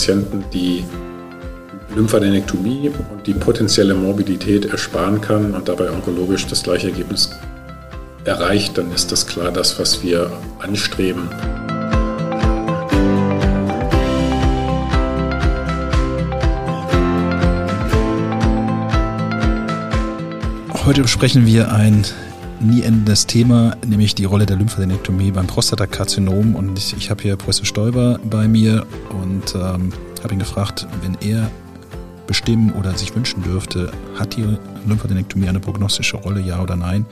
Patienten die Lymphadenektomie und die potenzielle Morbidität ersparen kann und dabei onkologisch das gleiche Ergebnis erreicht, dann ist das klar das, was wir anstreben. Heute besprechen wir ein nie endendes Thema, nämlich die Rolle der Lymphadenektomie beim Prostatakarzinom. Und ich, ich habe hier Professor Stoiber bei mir und ähm, habe ihn gefragt, wenn er bestimmen oder sich wünschen dürfte, hat die Lymphadenektomie eine prognostische Rolle, ja oder nein?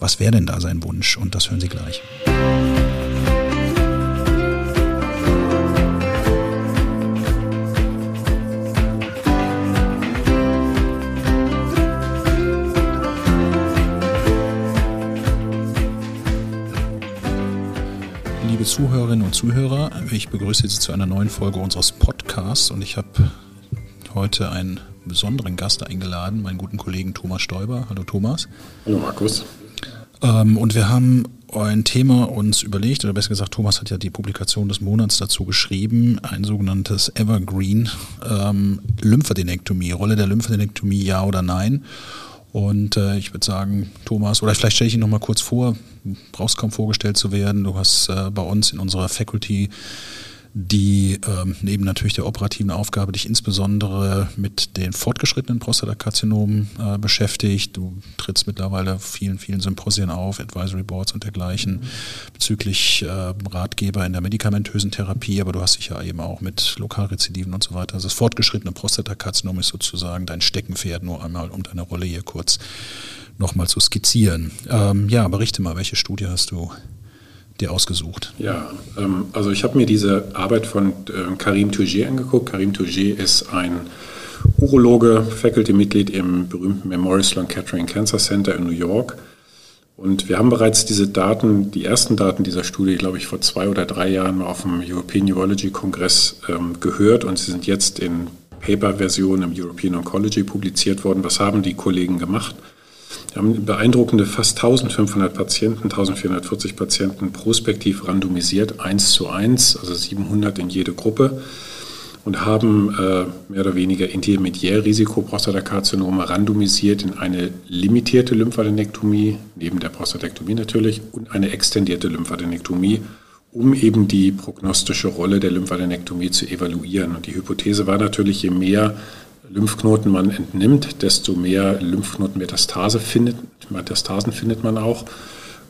Was wäre denn da sein Wunsch? Und das hören Sie gleich. Zuhörer, ich begrüße Sie zu einer neuen Folge unseres Podcasts und ich habe heute einen besonderen Gast eingeladen, meinen guten Kollegen Thomas Stoiber. Hallo Thomas. Hallo Markus. Ähm, und wir haben ein Thema uns überlegt, oder besser gesagt, Thomas hat ja die Publikation des Monats dazu geschrieben, ein sogenanntes Evergreen ähm, Lymphadenektomie, Rolle der Lymphadenektomie, ja oder nein. Und äh, ich würde sagen, Thomas, oder vielleicht stelle ich ihn nochmal kurz vor, brauchst kaum vorgestellt zu werden. Du hast äh, bei uns in unserer Faculty die ähm, neben natürlich der operativen Aufgabe dich insbesondere mit den fortgeschrittenen Prostatakarzinomen äh, beschäftigt. Du trittst mittlerweile vielen, vielen Symposien auf, Advisory Boards und dergleichen bezüglich äh, Ratgeber in der medikamentösen Therapie, aber du hast dich ja eben auch mit Lokalrezidiven und so weiter. Also das fortgeschrittene Prostatakarzinom ist sozusagen dein Steckenpferd, nur einmal um deine Rolle hier kurz nochmal zu skizzieren. Ähm, ja, berichte mal, welche Studie hast du dir ausgesucht? Ja, ähm, also ich habe mir diese Arbeit von äh, Karim Touget angeguckt. Karim Touget ist ein Urologe, Faculty-Mitglied im berühmten Memorial Sloan Kettering Cancer Center in New York. Und wir haben bereits diese Daten, die ersten Daten dieser Studie, glaube ich, vor zwei oder drei Jahren auf dem European Urology Kongress ähm, gehört und sie sind jetzt in Paper-Version im European Oncology publiziert worden. Was haben die Kollegen gemacht? Wir haben beeindruckende fast 1500 Patienten, 1440 Patienten prospektiv randomisiert, 1 zu 1, also 700 in jede Gruppe und haben äh, mehr oder weniger Intermediärrisiko-Prostatakarzinome randomisiert in eine limitierte Lymphadenektomie, neben der Prostatektomie natürlich, und eine extendierte Lymphadenektomie, um eben die prognostische Rolle der Lymphadenektomie zu evaluieren. Und die Hypothese war natürlich, je mehr Lymphknoten man entnimmt, desto mehr Lymphknotenmetastase findet, Metastasen findet man auch.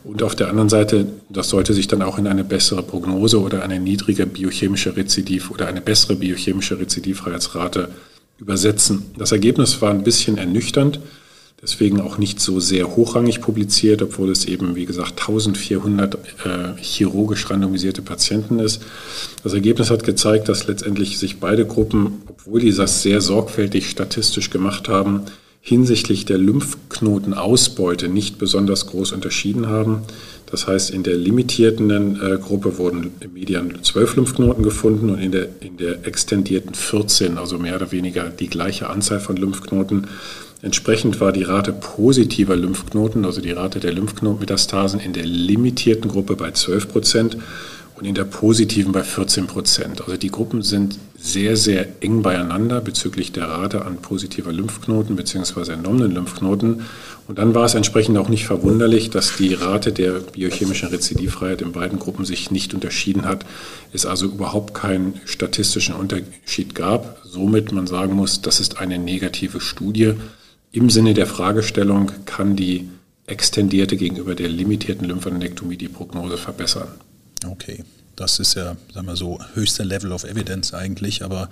Und auf der anderen Seite, das sollte sich dann auch in eine bessere Prognose oder eine niedrige biochemische Rezidiv oder eine bessere biochemische Rezidivfreiheitsrate übersetzen. Das Ergebnis war ein bisschen ernüchternd deswegen auch nicht so sehr hochrangig publiziert, obwohl es eben, wie gesagt, 1400 äh, chirurgisch randomisierte Patienten ist. Das Ergebnis hat gezeigt, dass letztendlich sich beide Gruppen, obwohl die das sehr sorgfältig statistisch gemacht haben, hinsichtlich der Lymphknotenausbeute nicht besonders groß unterschieden haben. Das heißt, in der limitierten äh, Gruppe wurden im Median zwölf Lymphknoten gefunden und in der, in der extendierten 14, also mehr oder weniger die gleiche Anzahl von Lymphknoten. Entsprechend war die Rate positiver Lymphknoten, also die Rate der Lymphknotenmetastasen in der limitierten Gruppe bei 12 Prozent und in der positiven bei 14 Prozent. Also die Gruppen sind sehr, sehr eng beieinander bezüglich der Rate an positiver Lymphknoten bzw. ernommenen Lymphknoten. Und dann war es entsprechend auch nicht verwunderlich, dass die Rate der biochemischen Rezidivfreiheit in beiden Gruppen sich nicht unterschieden hat, es also überhaupt keinen statistischen Unterschied gab. Somit man sagen muss, das ist eine negative Studie. Im Sinne der Fragestellung kann die extendierte gegenüber der limitierten Lymphadenektomie die Prognose verbessern. Okay, das ist ja, sagen wir so, höchster Level of Evidence eigentlich, aber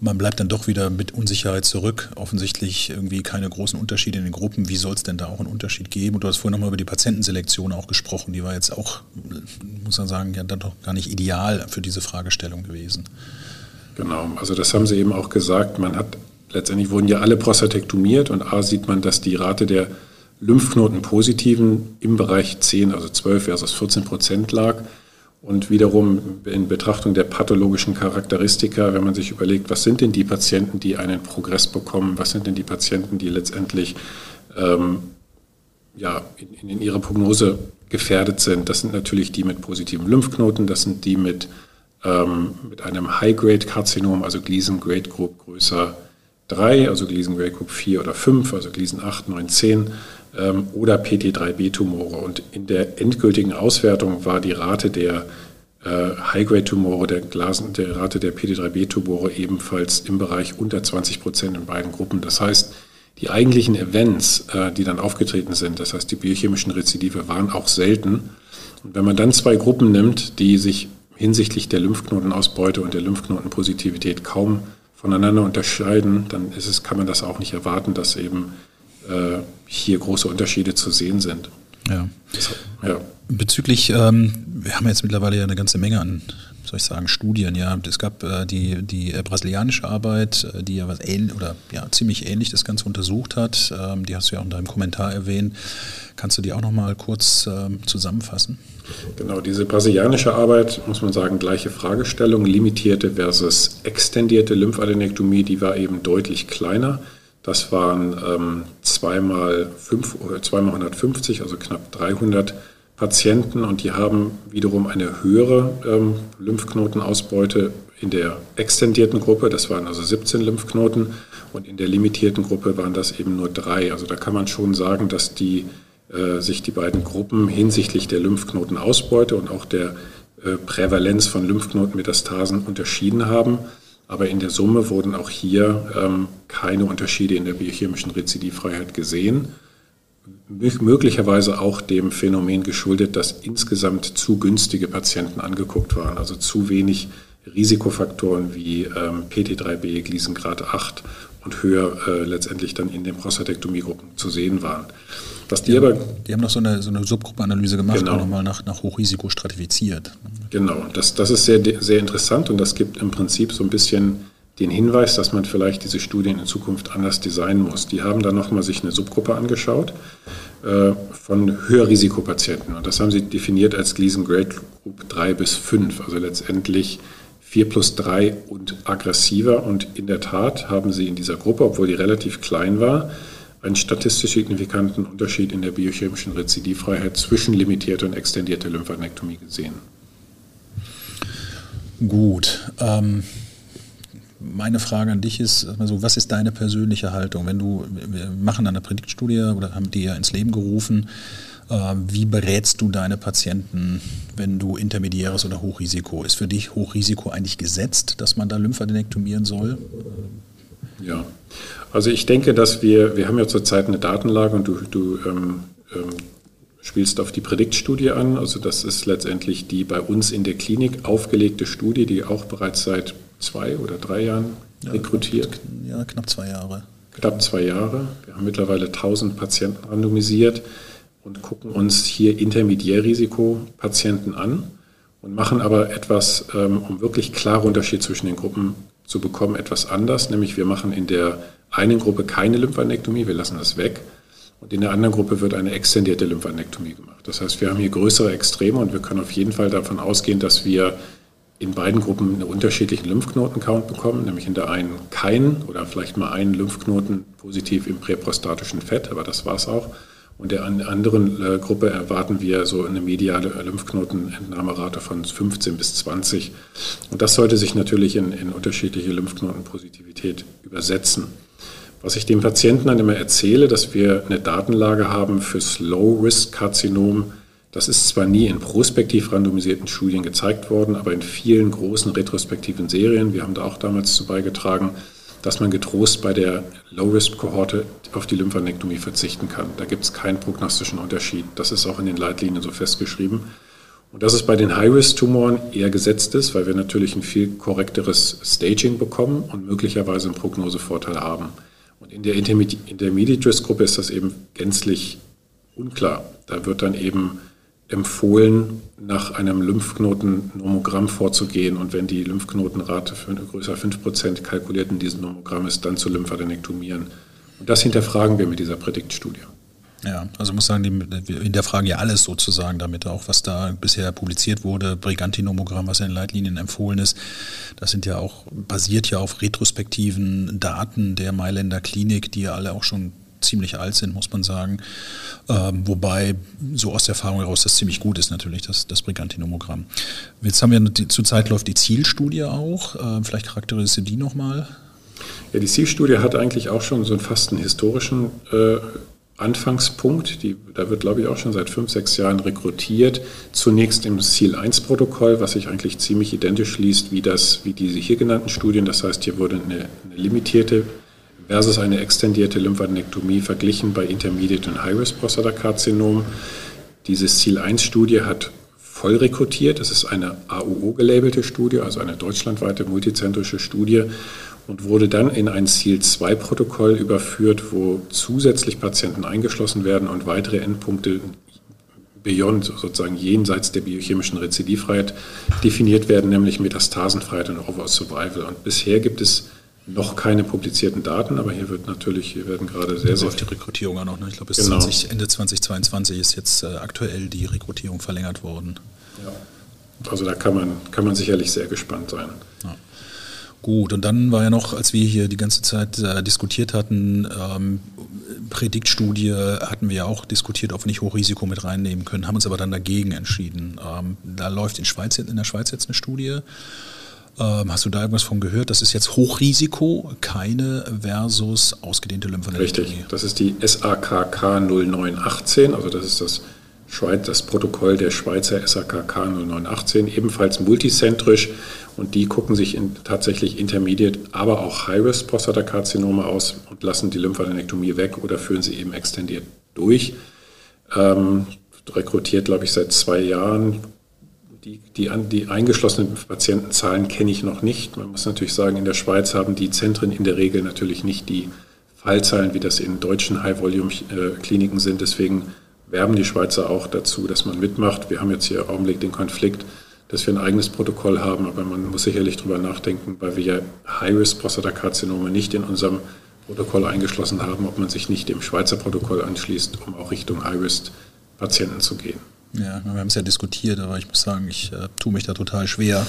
man bleibt dann doch wieder mit Unsicherheit zurück. Offensichtlich irgendwie keine großen Unterschiede in den Gruppen. Wie soll es denn da auch einen Unterschied geben? Und du hast vorhin nochmal über die Patientenselektion auch gesprochen. Die war jetzt auch, muss man sagen, ja dann doch gar nicht ideal für diese Fragestellung gewesen. Genau, also das haben Sie eben auch gesagt. Man hat letztendlich wurden ja alle prostatektomiert und A sieht man, dass die Rate der Lymphknotenpositiven im Bereich 10, also 12 versus 14 Prozent lag. Und wiederum in Betrachtung der pathologischen Charakteristika, wenn man sich überlegt, was sind denn die Patienten, die einen Progress bekommen, was sind denn die Patienten, die letztendlich ähm, ja, in, in ihrer Prognose gefährdet sind, das sind natürlich die mit positiven Lymphknoten, das sind die mit ähm, mit einem High-Grade-Karzinom, also Gleason Grade Group größer 3, also Group 4 oder 5, also Gleason 8, 9, 10 ähm, oder PT3B-Tumore. Und in der endgültigen Auswertung war die Rate der äh, High-Grade-Tumore, der, Glasen, der Rate der PT3B-Tumore ebenfalls im Bereich unter 20 Prozent in beiden Gruppen. Das heißt, die eigentlichen Events, äh, die dann aufgetreten sind, das heißt die biochemischen Rezidive, waren auch selten. Und wenn man dann zwei Gruppen nimmt, die sich hinsichtlich der Lymphknotenausbeute und der Lymphknotenpositivität kaum voneinander unterscheiden, dann ist es, kann man das auch nicht erwarten, dass eben äh, hier große Unterschiede zu sehen sind. Ja. ja. Bezüglich, ähm, wir haben jetzt mittlerweile ja eine ganze Menge an, soll ich sagen, Studien. Ja, es gab äh, die, die äh, brasilianische Arbeit, äh, die ja was ähnlich oder ja ziemlich ähnlich das Ganze untersucht hat. Ähm, die hast du ja auch in deinem Kommentar erwähnt. Kannst du die auch noch mal kurz ähm, zusammenfassen? Genau, diese brasilianische Arbeit, muss man sagen, gleiche Fragestellung, limitierte versus extendierte Lymphadenektomie, die war eben deutlich kleiner. Das waren ähm, zweimal, fünf, zweimal 150, also knapp 300 Patienten und die haben wiederum eine höhere ähm, Lymphknotenausbeute in der extendierten Gruppe. Das waren also 17 Lymphknoten und in der limitierten Gruppe waren das eben nur drei. Also da kann man schon sagen, dass die, äh, sich die beiden Gruppen hinsichtlich der Lymphknotenausbeute und auch der äh, Prävalenz von Lymphknotenmetastasen unterschieden haben. Aber in der Summe wurden auch hier ähm, keine Unterschiede in der biochemischen Rezidivfreiheit gesehen. Möglicherweise auch dem Phänomen geschuldet, dass insgesamt zu günstige Patienten angeguckt waren, also zu wenig Risikofaktoren wie ähm, PT3B, Gleason-Grad 8 und höher äh, letztendlich dann in den Prostatektomiegruppen zu sehen waren. Was die, die aber, die haben noch so eine, so eine Subgruppenanalyse gemacht genau. und nochmal nach, nach Hochrisiko stratifiziert. Genau, das, das ist sehr, sehr interessant und das gibt im Prinzip so ein bisschen den Hinweis, dass man vielleicht diese Studien in Zukunft anders designen muss. Die haben dann nochmal sich eine Subgruppe angeschaut äh, von Höherrisikopatienten und das haben sie definiert als Gleason Grade Group 3 bis 5, also letztendlich 4 plus 3 und aggressiver. Und in der Tat haben sie in dieser Gruppe, obwohl die relativ klein war, einen statistisch signifikanten Unterschied in der biochemischen Rezidivfreiheit zwischen limitierter und extendierter Lymphadenektomie gesehen. Gut. Ähm, meine Frage an dich ist, also was ist deine persönliche Haltung? Wenn du, wir machen eine Prediktstudie oder haben die ja ins Leben gerufen, äh, wie berätst du deine Patienten, wenn du intermediäres oder Hochrisiko? Ist für dich Hochrisiko eigentlich gesetzt, dass man da Lymphadenektomieren soll? Ja, also ich denke, dass wir, wir haben ja zurzeit eine Datenlage und du, du ähm, ähm, spielst auf die Prediktstudie an. Also das ist letztendlich die bei uns in der Klinik aufgelegte Studie, die auch bereits seit zwei oder drei Jahren rekrutiert. Ja, knapp zwei Jahre. Knapp zwei Jahre. Wir haben mittlerweile 1000 Patienten randomisiert und gucken uns hier Intermediärrisikopatienten an und machen aber etwas, ähm, um wirklich klare Unterschied zwischen den Gruppen zu bekommen, etwas anders. Nämlich wir machen in der einen Gruppe keine Lymphanektomie, wir lassen das weg. Und in der anderen Gruppe wird eine extendierte Lymphanektomie gemacht. Das heißt, wir haben hier größere Extreme und wir können auf jeden Fall davon ausgehen, dass wir in beiden Gruppen einen unterschiedlichen Lymphknotencount bekommen, nämlich in der einen keinen oder vielleicht mal einen Lymphknoten positiv im präprostatischen Fett, aber das war es auch. Und der anderen äh, Gruppe erwarten wir so eine mediale Lymphknotenentnahmerate von 15 bis 20. Und das sollte sich natürlich in, in unterschiedliche Lymphknotenpositivität übersetzen. Was ich dem Patienten dann immer erzähle, dass wir eine Datenlage haben fürs Low-Risk-Karzinom. Das ist zwar nie in prospektiv randomisierten Studien gezeigt worden, aber in vielen großen retrospektiven Serien, wir haben da auch damals zu beigetragen, dass man getrost bei der Low-Risk-Kohorte auf die Lymphanektomie verzichten kann. Da gibt es keinen prognostischen Unterschied. Das ist auch in den Leitlinien so festgeschrieben. Und dass es bei den High-Risk-Tumoren eher gesetzt ist, weil wir natürlich ein viel korrekteres Staging bekommen und möglicherweise einen Prognosevorteil haben. Und in der Intermediate-Risk-Gruppe ist das eben gänzlich unklar. Da wird dann eben empfohlen, nach einem Lymphknoten-Nomogramm vorzugehen. Und wenn die Lymphknotenrate für größer 5% kalkuliert in diesem Nomogramm ist, dann zu lymphadenektomieren. Und das hinterfragen wir mit dieser Prediktstudie. Ja, also muss sagen, wir hinterfragen ja alles sozusagen damit, auch was da bisher publiziert wurde, Brigantinomogramm, was in den Leitlinien empfohlen ist, das sind ja auch, basiert ja auf retrospektiven Daten der Mailänder Klinik, die ja alle auch schon ziemlich alt sind, muss man sagen. Ähm, wobei so aus der Erfahrung heraus das ziemlich gut ist natürlich, das, das Brigantinomogramm. Jetzt haben wir die, zurzeit läuft die Zielstudie auch. Äh, vielleicht charakterisierst du die nochmal? Ja, die Zielstudie hat eigentlich auch schon so einen fast einen historischen äh, Anfangspunkt. Die, da wird, glaube ich, auch schon seit fünf, sechs Jahren rekrutiert. Zunächst im Ziel-1-Protokoll, was sich eigentlich ziemlich identisch liest wie, das, wie diese hier genannten Studien. Das heißt, hier wurde eine, eine limitierte versus eine extendierte Lymphadenektomie verglichen bei Intermediate und High-Risk-Prostatakarzinom. Diese Ziel-1-Studie hat voll rekrutiert. Das ist eine AUO-gelabelte Studie, also eine deutschlandweite multizentrische Studie und wurde dann in ein Ziel-2-Protokoll überführt, wo zusätzlich Patienten eingeschlossen werden und weitere Endpunkte beyond, sozusagen jenseits der biochemischen Rezidivfreiheit definiert werden, nämlich Metastasenfreiheit und Overall Survival. Und bisher gibt es noch keine publizierten Daten, aber hier wird natürlich, hier werden gerade sehr, sehr... Läuft die Rekrutierung auch noch, ne? Ich glaube, bis genau. 20, Ende 2022 ist jetzt äh, aktuell die Rekrutierung verlängert worden. Ja. Also da kann man, kann man sicherlich sehr gespannt sein. Ja. Gut, und dann war ja noch, als wir hier die ganze Zeit äh, diskutiert hatten, ähm, Prädiktstudie hatten wir ja auch diskutiert, ob wir nicht Hochrisiko mit reinnehmen können, haben uns aber dann dagegen entschieden. Ähm, da läuft in, Schweiz, in der Schweiz jetzt eine Studie. Ähm, hast du da irgendwas von gehört? Das ist jetzt Hochrisiko, keine versus ausgedehnte Lymphadenektomie. Richtig, das ist die SAKK 0918, also das ist das, Schweiz, das Protokoll der Schweizer SAKK 0918, ebenfalls multizentrisch und die gucken sich in, tatsächlich Intermediate, aber auch High-Risk-Prostatakarzinome aus und lassen die Lymphadenektomie weg oder führen sie eben extendiert durch. Ähm, rekrutiert, glaube ich, seit zwei Jahren. Die, die, die eingeschlossenen Patientenzahlen kenne ich noch nicht. Man muss natürlich sagen, in der Schweiz haben die Zentren in der Regel natürlich nicht die Fallzahlen, wie das in deutschen High-Volume-Kliniken sind. Deswegen werben die Schweizer auch dazu, dass man mitmacht. Wir haben jetzt hier im Augenblick den Konflikt, dass wir ein eigenes Protokoll haben, aber man muss sicherlich darüber nachdenken, weil wir ja High-Risk-Prostatakarzinome nicht in unserem Protokoll eingeschlossen haben, ob man sich nicht dem Schweizer Protokoll anschließt, um auch Richtung High-Risk-Patienten zu gehen. Ja, wir haben es ja diskutiert, aber ich muss sagen, ich äh, tue mich da total schwer.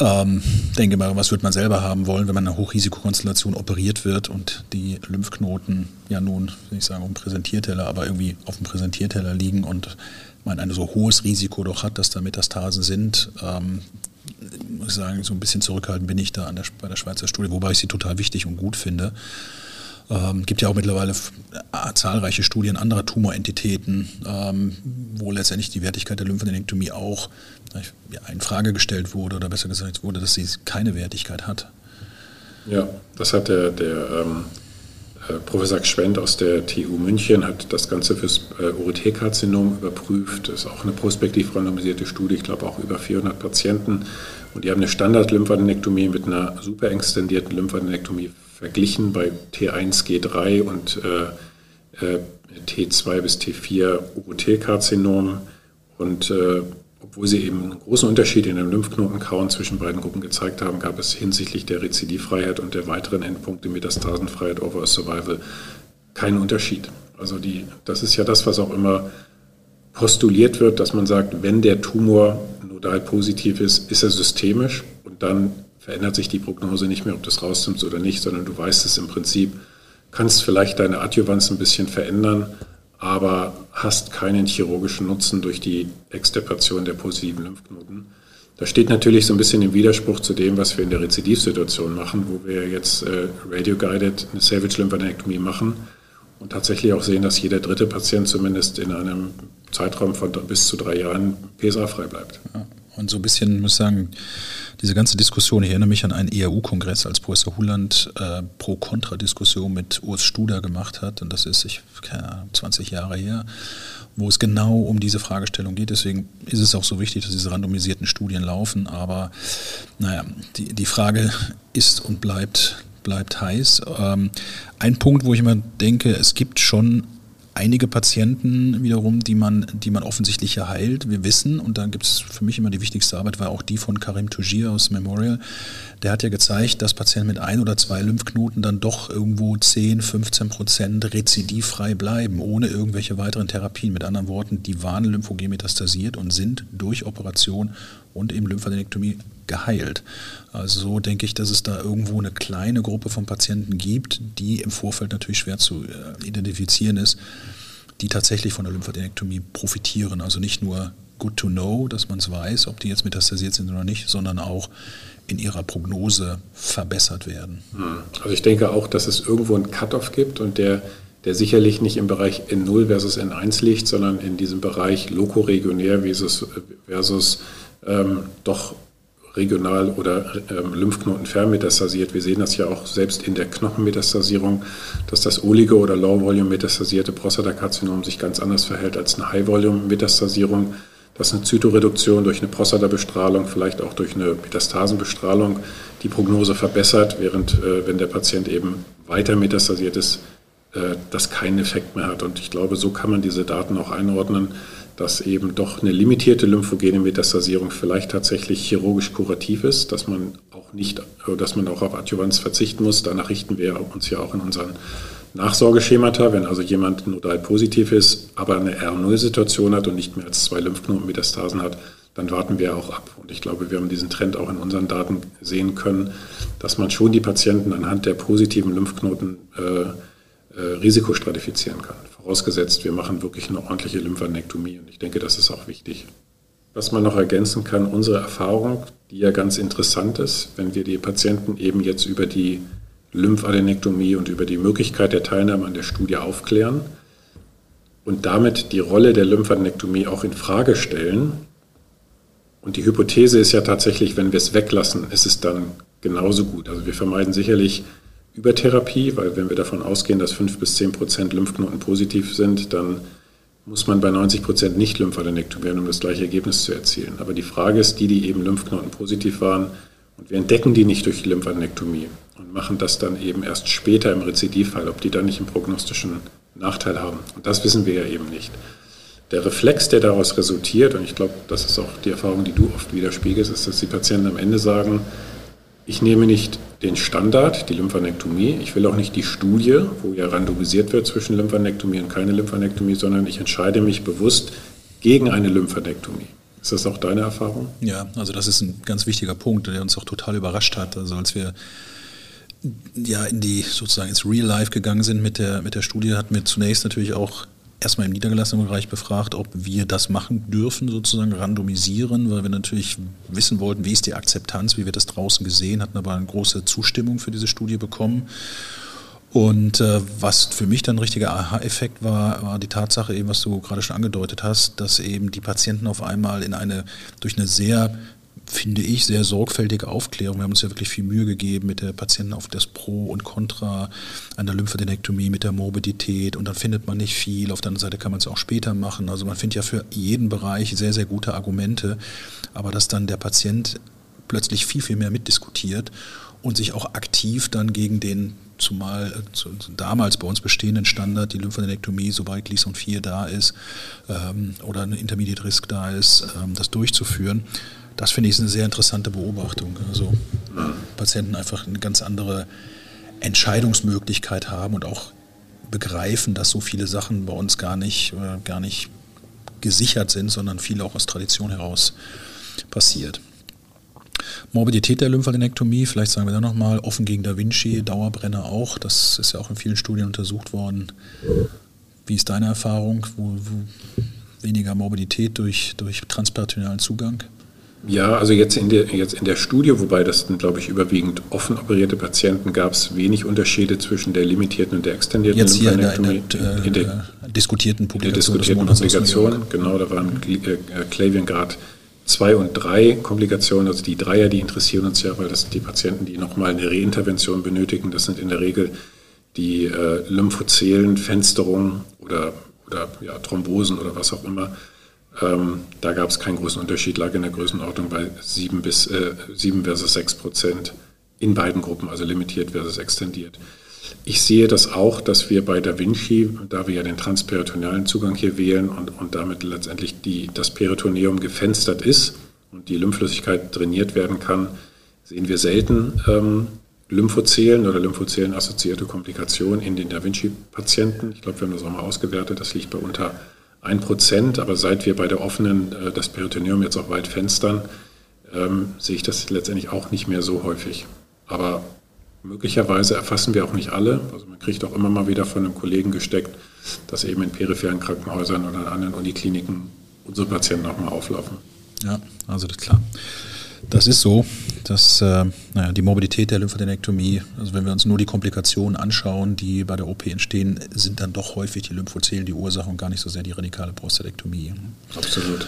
Ähm, denke mal, was würde man selber haben wollen, wenn man in einer Hochrisikokonstellation operiert wird und die Lymphknoten ja nun, will ich sagen, auf dem Präsentierteller, aber irgendwie auf dem Präsentierteller liegen und man ein so hohes Risiko doch hat, dass da Metastasen sind. Ähm, muss ich sagen, so ein bisschen zurückhaltend bin ich da der, bei der Schweizer Studie, wobei ich sie total wichtig und gut finde. Ähm, gibt ja auch mittlerweile äh, zahlreiche Studien anderer Tumorentitäten, ähm, wo letztendlich die Wertigkeit der Lymphadenektomie auch ja, in Frage gestellt wurde oder besser gesagt wurde, dass sie keine Wertigkeit hat. Ja, das hat der, der ähm, äh, Professor Gschwend aus der TU München hat das Ganze fürs äh, Urethrkarzinom überprüft. Das ist auch eine prospektiv randomisierte Studie, ich glaube auch über 400 Patienten. Und die haben eine Standard-Lymphadenektomie mit einer super extendierten Lymphadenektomie verglichen bei T1, G3 und äh, äh, T2 bis T4 Urethrkarzinom. Und äh, obwohl sie eben einen großen Unterschied in dem Lymphknotenkauern zwischen beiden Gruppen gezeigt haben, gab es hinsichtlich der Rezidivfreiheit und der weiteren Endpunkte Metastasenfreiheit, Overall Survival keinen Unterschied. Also die, das ist ja das, was auch immer postuliert wird, dass man sagt, wenn der Tumor nodal positiv ist, ist er systemisch und dann verändert sich die Prognose nicht mehr, ob du es rausnimmst oder nicht, sondern du weißt es im Prinzip, kannst vielleicht deine Adjuvanz ein bisschen verändern, aber hast keinen chirurgischen Nutzen durch die Extirpation der positiven Lymphknoten. Das steht natürlich so ein bisschen im Widerspruch zu dem, was wir in der Rezidivsituation machen, wo wir jetzt äh, radio-guided eine Savage Lymphadenektomie machen und tatsächlich auch sehen, dass jeder dritte Patient zumindest in einem Zeitraum von bis zu drei Jahren PSA-frei bleibt. Ja, und so ein bisschen, muss ich sagen, diese ganze Diskussion, ich erinnere mich an einen ERU-Kongress, als Professor Huland äh, Pro-Kontra-Diskussion mit Urs Studer gemacht hat. Und das ist, ich, keine Ahnung, 20 Jahre her, wo es genau um diese Fragestellung geht. Deswegen ist es auch so wichtig, dass diese randomisierten Studien laufen. Aber naja, die, die Frage ist und bleibt, bleibt heiß. Ähm, ein Punkt, wo ich immer denke, es gibt schon einige Patienten wiederum, die man, die man offensichtlich heilt. Wir wissen, und da gibt es für mich immer die wichtigste Arbeit, war auch die von Karim Tujir aus Memorial. Der hat ja gezeigt, dass Patienten mit ein oder zwei Lymphknoten dann doch irgendwo 10, 15 Prozent rezidivfrei bleiben, ohne irgendwelche weiteren Therapien. Mit anderen Worten, die waren lymphogem metastasiert und sind durch Operation und eben Lymphadenektomie geheilt. Also so denke ich, dass es da irgendwo eine kleine Gruppe von Patienten gibt, die im Vorfeld natürlich schwer zu äh, identifizieren ist, die tatsächlich von der Lymphadenektomie profitieren. Also nicht nur good to know, dass man es weiß, ob die jetzt metastasiert sind oder nicht, sondern auch in ihrer Prognose verbessert werden. Hm. Also ich denke auch, dass es irgendwo einen Cut-off gibt und der, der sicherlich nicht im Bereich N0 versus N1 liegt, sondern in diesem Bereich lokoregionär versus, versus ähm, doch regional oder ähm, Lymphknoten fernmetastasiert. Wir sehen das ja auch selbst in der Knochenmetastasierung, dass das olige oder Low-Volume-metastasierte Prostatakarzinom sich ganz anders verhält als eine High-Volume-Metastasierung dass eine Zytoreduktion durch eine Prostatabestrahlung, vielleicht auch durch eine Metastasenbestrahlung die Prognose verbessert, während äh, wenn der Patient eben weiter metastasiert ist, äh, das keinen Effekt mehr hat. Und ich glaube, so kann man diese Daten auch einordnen, dass eben doch eine limitierte lymphogene Metastasierung vielleicht tatsächlich chirurgisch kurativ ist, dass man auch nicht, äh, dass man auch auf Adjuvanz verzichten muss. Danach richten wir uns ja auch in unseren Nachsorgeschemata, wenn also jemand nodal positiv ist, aber eine R0-Situation hat und nicht mehr als zwei Lymphknotenmetastasen hat, dann warten wir auch ab. Und ich glaube, wir haben diesen Trend auch in unseren Daten sehen können, dass man schon die Patienten anhand der positiven Lymphknoten äh, äh, risikostratifizieren kann. Vorausgesetzt, wir machen wirklich eine ordentliche Lymphanektomie. Und ich denke, das ist auch wichtig. Was man noch ergänzen kann, unsere Erfahrung, die ja ganz interessant ist, wenn wir die Patienten eben jetzt über die Lymphadenektomie und über die Möglichkeit der Teilnahme an der Studie aufklären und damit die Rolle der Lymphadenektomie auch in Frage stellen. Und die Hypothese ist ja tatsächlich, wenn wir es weglassen, ist es dann genauso gut. Also wir vermeiden sicherlich Übertherapie, weil wenn wir davon ausgehen, dass 5 bis 10 Prozent Lymphknoten positiv sind, dann muss man bei 90 Prozent nicht Lymphadenektomieren, um das gleiche Ergebnis zu erzielen. Aber die Frage ist, die, die eben Lymphknoten positiv waren, und wir entdecken die nicht durch die Lymphadenektomie und machen das dann eben erst später im Rezidivfall, ob die dann nicht einen prognostischen Nachteil haben. Und das wissen wir ja eben nicht. Der Reflex, der daraus resultiert, und ich glaube, das ist auch die Erfahrung, die du oft widerspiegelst, ist, dass die Patienten am Ende sagen, ich nehme nicht den Standard, die Lymphanektomie, ich will auch nicht die Studie, wo ja randomisiert wird zwischen Lymphanektomie und keine Lymphanektomie, sondern ich entscheide mich bewusst gegen eine Lymphanektomie. Ist das auch deine Erfahrung? Ja, also das ist ein ganz wichtiger Punkt, der uns auch total überrascht hat. Also als wir ja in die sozusagen ins Real Life gegangen sind mit der, mit der Studie, hatten wir zunächst natürlich auch erstmal im niedergelassenen Bereich befragt, ob wir das machen dürfen, sozusagen randomisieren, weil wir natürlich wissen wollten, wie ist die Akzeptanz, wie wird das draußen gesehen, hatten aber eine große Zustimmung für diese Studie bekommen. Und äh, was für mich dann ein richtiger Aha-Effekt war, war die Tatsache eben, was du gerade schon angedeutet hast, dass eben die Patienten auf einmal in eine, durch eine sehr finde ich, sehr sorgfältige Aufklärung. Wir haben uns ja wirklich viel Mühe gegeben mit der Patienten auf das Pro und Contra einer Lymphadenektomie, mit der Morbidität und dann findet man nicht viel. Auf der anderen Seite kann man es auch später machen. Also man findet ja für jeden Bereich sehr, sehr gute Argumente, aber dass dann der Patient plötzlich viel, viel mehr mitdiskutiert und sich auch aktiv dann gegen den zumal äh, zu, damals bei uns bestehenden Standard, die Lymphadenektomie, sobald Gleason 4 da ist ähm, oder ein Intermediate Risk da ist, ähm, das durchzuführen. Das finde ich eine sehr interessante Beobachtung. Also Patienten einfach eine ganz andere Entscheidungsmöglichkeit haben und auch begreifen, dass so viele Sachen bei uns gar nicht, äh, gar nicht gesichert sind, sondern viel auch aus Tradition heraus passiert. Morbidität der Lymphadenektomie, vielleicht sagen wir da nochmal, offen gegen Da Vinci, Dauerbrenner auch, das ist ja auch in vielen Studien untersucht worden. Wie ist deine Erfahrung? Wo, wo weniger Morbidität durch, durch transperitonealen Zugang? Ja, also jetzt in, der, jetzt in der Studie, wobei das sind, glaube ich, überwiegend offen operierte Patienten, gab es wenig Unterschiede zwischen der limitierten und der extendierten jetzt hier. In der, in der, in der, äh, diskutierten Publikation. In der diskutierten Publikation, genau, da waren äh, Klavian gerade zwei und drei Komplikationen, also die Dreier, die interessieren uns ja, weil das sind die Patienten, die nochmal eine Reintervention benötigen. Das sind in der Regel die äh, Lymphozelenfensterung oder, oder ja, Thrombosen oder was auch immer. Ähm, da gab es keinen großen Unterschied, lag in der Größenordnung bei 7 bis äh, 7 versus 6 Prozent in beiden Gruppen, also limitiert versus extendiert. Ich sehe das auch, dass wir bei Da Vinci, da wir ja den transperitonealen Zugang hier wählen und, und damit letztendlich die, das Peritoneum gefenstert ist und die Lymphflüssigkeit trainiert werden kann, sehen wir selten ähm, Lymphozelen oder Lymphozelen-assoziierte Komplikationen in den Da Vinci-Patienten. Ich glaube, wir haben das auch mal ausgewertet, das liegt bei unter 1%, aber seit wir bei der offenen äh, das Peritoneum jetzt auch weit fenstern, ähm, sehe ich das letztendlich auch nicht mehr so häufig. Aber möglicherweise erfassen wir auch nicht alle. Also man kriegt auch immer mal wieder von einem Kollegen gesteckt, dass eben in peripheren Krankenhäusern oder in anderen Unikliniken unsere Patienten auch mal auflaufen. Ja, also das ist klar. Das ist so, dass äh, naja, die Morbidität der Lymphadenektomie, also wenn wir uns nur die Komplikationen anschauen, die bei der OP entstehen, sind dann doch häufig die Lymphozellen die Ursache und gar nicht so sehr die radikale Prostatektomie. Absolut.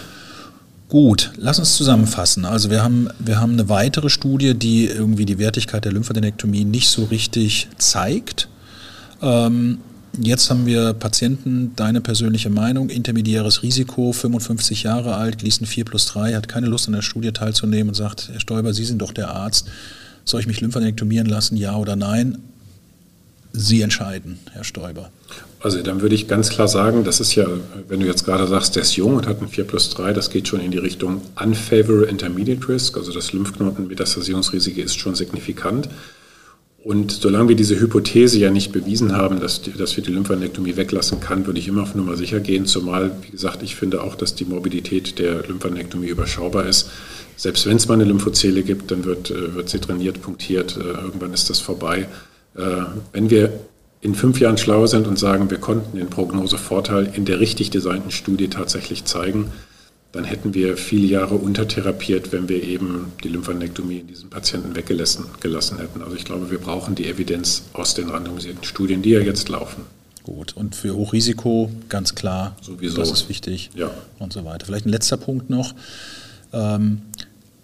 Gut, lass uns zusammenfassen. Also wir haben, wir haben eine weitere Studie, die irgendwie die Wertigkeit der Lymphadenektomie nicht so richtig zeigt. Ähm, jetzt haben wir Patienten, deine persönliche Meinung, intermediäres Risiko, 55 Jahre alt, Gleason 4 plus 3, hat keine Lust an der Studie teilzunehmen und sagt, Herr Stoiber, Sie sind doch der Arzt, soll ich mich lymphadenektomieren lassen, ja oder nein? Sie entscheiden, Herr Stoiber. Also dann würde ich ganz klar sagen, das ist ja, wenn du jetzt gerade sagst, der ist jung und hat ein 4 plus 3, das geht schon in die Richtung Unfavorable Intermediate Risk, also das Lymphknoten-Metastasierungsrisiko ist schon signifikant. Und solange wir diese Hypothese ja nicht bewiesen haben, dass, dass wir die Lymphadenektomie weglassen kann, würde ich immer auf Nummer sicher gehen. Zumal, wie gesagt, ich finde auch, dass die Morbidität der Lymphadenektomie überschaubar ist. Selbst wenn es mal eine Lymphozele gibt, dann wird, äh, wird sie trainiert, punktiert. Äh, irgendwann ist das vorbei. Äh, wenn wir in fünf Jahren schlauer sind und sagen, wir konnten den Prognosevorteil in der richtig designten Studie tatsächlich zeigen, dann hätten wir viele Jahre untertherapiert, wenn wir eben die Lymphadenektomie in diesen Patienten weggelassen gelassen hätten. Also ich glaube, wir brauchen die Evidenz aus den randomisierten Studien, die ja jetzt laufen. Gut, und für Hochrisiko ganz klar, Sowieso. das ist wichtig ja. und so weiter. Vielleicht ein letzter Punkt noch. Ähm,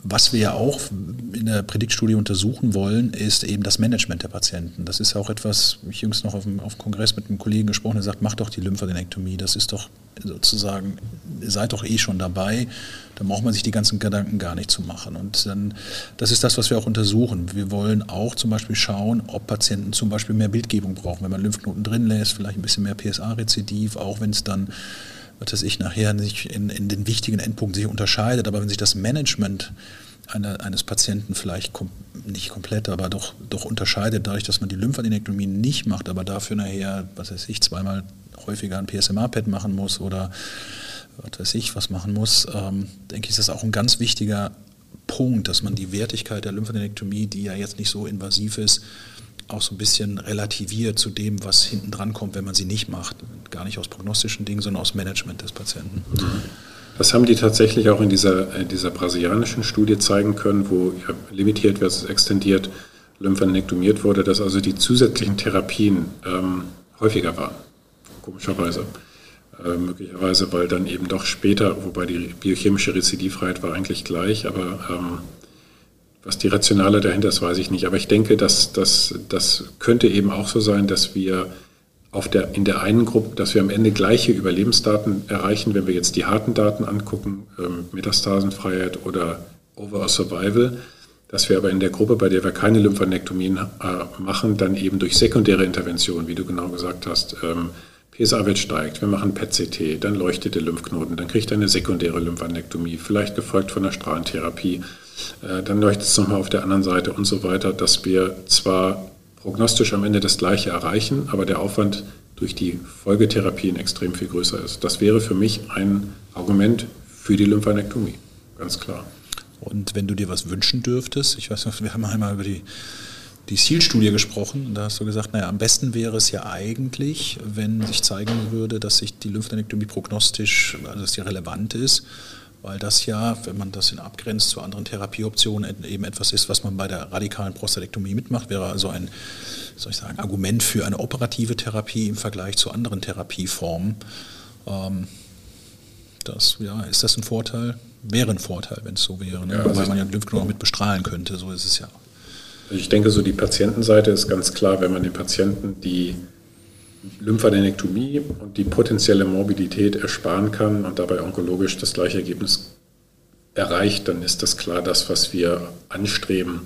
was wir ja auch in der Prediktstudie untersuchen wollen, ist eben das Management der Patienten. Das ist ja auch etwas, ich jüngst noch auf dem, auf dem Kongress mit einem Kollegen gesprochen, der sagt, mach doch die Lymphadenektomie, das ist doch sozusagen, seid doch eh schon dabei, da braucht man sich die ganzen Gedanken gar nicht zu machen. Und dann, das ist das, was wir auch untersuchen. Wir wollen auch zum Beispiel schauen, ob Patienten zum Beispiel mehr Bildgebung brauchen, wenn man Lymphknoten drin lässt, vielleicht ein bisschen mehr PSA-Rezidiv, auch wenn es dann was weiß ich, nachher nicht in, in den wichtigen Endpunkten sich unterscheidet, aber wenn sich das Management eine, eines Patienten vielleicht kom nicht komplett, aber doch, doch unterscheidet, dadurch, dass man die Lymphadenektomie nicht macht, aber dafür nachher, was weiß ich, zweimal häufiger ein PSMA-PET machen muss oder was weiß ich, was machen muss, ähm, denke ich, ist das auch ein ganz wichtiger Punkt, dass man die Wertigkeit der Lymphadenektomie, die ja jetzt nicht so invasiv ist, auch so ein bisschen relativiert zu dem, was hinten dran kommt, wenn man sie nicht macht. Gar nicht aus prognostischen Dingen, sondern aus Management des Patienten. Das haben die tatsächlich auch in dieser, in dieser brasilianischen Studie zeigen können, wo ja, limitiert versus extendiert lymphadenektomiert wurde, dass also die zusätzlichen Therapien ähm, häufiger waren, komischerweise. Äh, möglicherweise, weil dann eben doch später, wobei die biochemische Rezidivfreiheit war eigentlich gleich, aber ähm, was die Rationale dahinter ist, weiß ich nicht. Aber ich denke, dass, dass das könnte eben auch so sein, dass wir auf der, in der einen Gruppe, dass wir am Ende gleiche Überlebensdaten erreichen, wenn wir jetzt die harten Daten angucken, ähm, Metastasenfreiheit oder Overall Survival, dass wir aber in der Gruppe, bei der wir keine Lymphadenektomien äh, machen, dann eben durch sekundäre Interventionen, wie du genau gesagt hast, ähm, PSA-Wert steigt, wir machen PET-CT, dann leuchtet der Lymphknoten, dann kriegt er eine sekundäre Lymphadenektomie, vielleicht gefolgt von einer Strahlentherapie dann leuchtet es nochmal auf der anderen Seite und so weiter, dass wir zwar prognostisch am Ende das Gleiche erreichen, aber der Aufwand durch die Folgetherapien extrem viel größer ist. Das wäre für mich ein Argument für die Lymphanektomie, ganz klar. Und wenn du dir was wünschen dürftest, ich weiß noch, wir haben einmal über die, die Zielstudie gesprochen, und da hast du gesagt, naja, am besten wäre es ja eigentlich, wenn sich zeigen würde, dass sich die Lymphanektomie prognostisch, also dass die relevant ist weil das ja, wenn man das in abgrenzt zu anderen Therapieoptionen, eben etwas ist, was man bei der radikalen Prostatektomie mitmacht, wäre also ein, soll ich sagen, Argument für eine operative Therapie im Vergleich zu anderen Therapieformen. Ähm, das, ja, ist das ein Vorteil? Wäre ein Vorteil, wenn es so wäre, ne? ja, also weil man ja Lymphknoten mit bestrahlen könnte, so ist es ja. Ich denke, so die Patientenseite ist ganz klar, wenn man den Patienten die Lymphadenektomie und die potenzielle Morbidität ersparen kann und dabei onkologisch das gleiche Ergebnis erreicht, dann ist das klar das, was wir anstreben.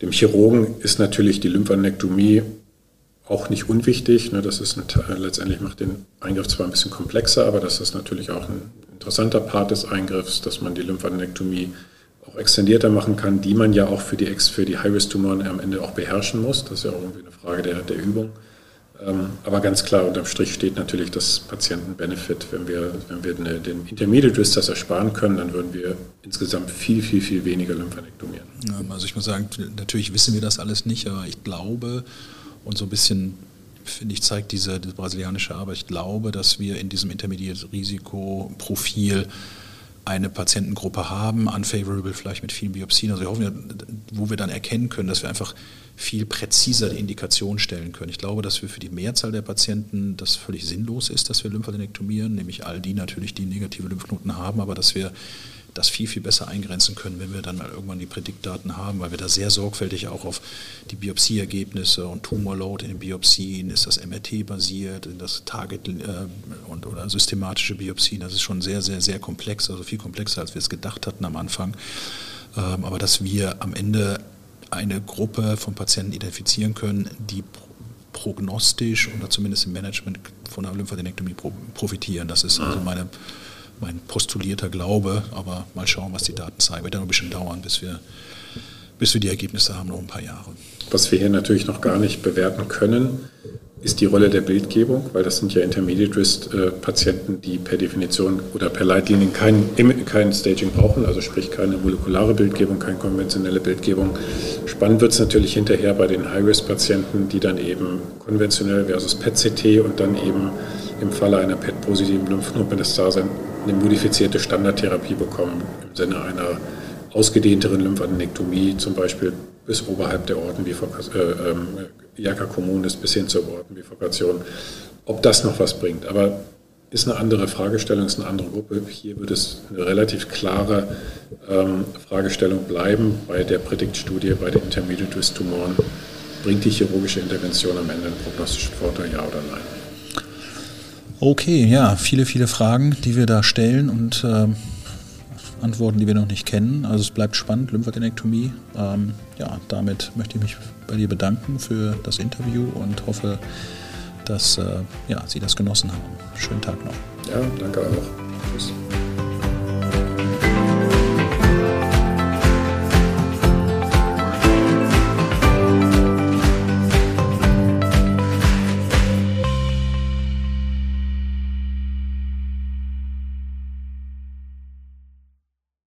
Dem Chirurgen ist natürlich die Lymphadenektomie auch nicht unwichtig. Ne? Das ist ein, letztendlich macht den Eingriff zwar ein bisschen komplexer, aber das ist natürlich auch ein interessanter Part des Eingriffs, dass man die Lymphadenektomie auch extendierter machen kann, die man ja auch für die, für die High-Risk-Tumoren am Ende auch beherrschen muss. Das ist ja auch irgendwie eine Frage der, der Übung. Ähm, aber ganz klar, unterm Strich steht natürlich das Patientenbenefit. Wenn wir, wenn wir den Intermediate Risk das ersparen können, dann würden wir insgesamt viel, viel, viel weniger Lymphanektomieren. Also ich muss sagen, natürlich wissen wir das alles nicht, aber ich glaube und so ein bisschen finde ich, zeigt diese, diese, brasilianische Arbeit. Ich glaube, dass wir in diesem Intermediate-Risikoprofil eine Patientengruppe haben, unfavorable vielleicht mit vielen Biopsien. Also wir hoffen, wo wir dann erkennen können, dass wir einfach viel präziser die Indikation stellen können. Ich glaube, dass wir für die Mehrzahl der Patienten das völlig sinnlos ist, dass wir Lymphadenektomieren, nämlich all die natürlich, die negative Lymphknoten haben, aber dass wir das viel, viel besser eingrenzen können, wenn wir dann mal irgendwann die Prädiktdaten haben, weil wir da sehr sorgfältig auch auf die Biopsieergebnisse und Tumorload in den Biopsien, ist das MRT basiert, das Target äh, und, oder systematische Biopsien, das ist schon sehr, sehr, sehr komplex, also viel komplexer, als wir es gedacht hatten am Anfang. Ähm, aber dass wir am Ende eine Gruppe von Patienten identifizieren können, die prognostisch oder zumindest im Management von der Lymphadenektomie profitieren. Das ist also meine, mein postulierter Glaube, aber mal schauen, was die Daten zeigen. Wird dann ein bisschen dauern, bis wir, bis wir die Ergebnisse haben, noch ein paar Jahre. Was wir hier natürlich noch gar nicht bewerten können, ist die Rolle der Bildgebung, weil das sind ja Intermediate-Risk-Patienten, die per Definition oder per Leitlinien kein, kein Staging brauchen, also sprich keine molekulare Bildgebung, keine konventionelle Bildgebung. Spannend wird es natürlich hinterher bei den High-Risk-Patienten, die dann eben konventionell versus PET-CT und dann eben im Falle einer PET-positiven Lymphknotenmetastase eine modifizierte Standardtherapie bekommen im Sinne einer ausgedehnteren Lymphadenektomie, zum Beispiel bis oberhalb der Ortenbifurkation, äh, Kommunis bis hin zur Ortenbifurkation, ob das noch was bringt. Aber ist eine andere Fragestellung, ist eine andere Gruppe. Hier wird es eine relativ klare ähm, Fragestellung bleiben bei der Predict-Studie, bei den Intermediate Risk Tumoren. Bringt die chirurgische Intervention am Ende einen prognostischen Vorteil, ja oder nein? Okay, ja, viele, viele Fragen, die wir da stellen und äh, Antworten, die wir noch nicht kennen. Also es bleibt spannend, Lymphadenektomie. Ähm, ja, damit möchte ich mich bei dir bedanken für das Interview und hoffe, dass äh, ja, Sie das genossen haben. Schönen Tag noch. Ja, danke auch. Tschüss.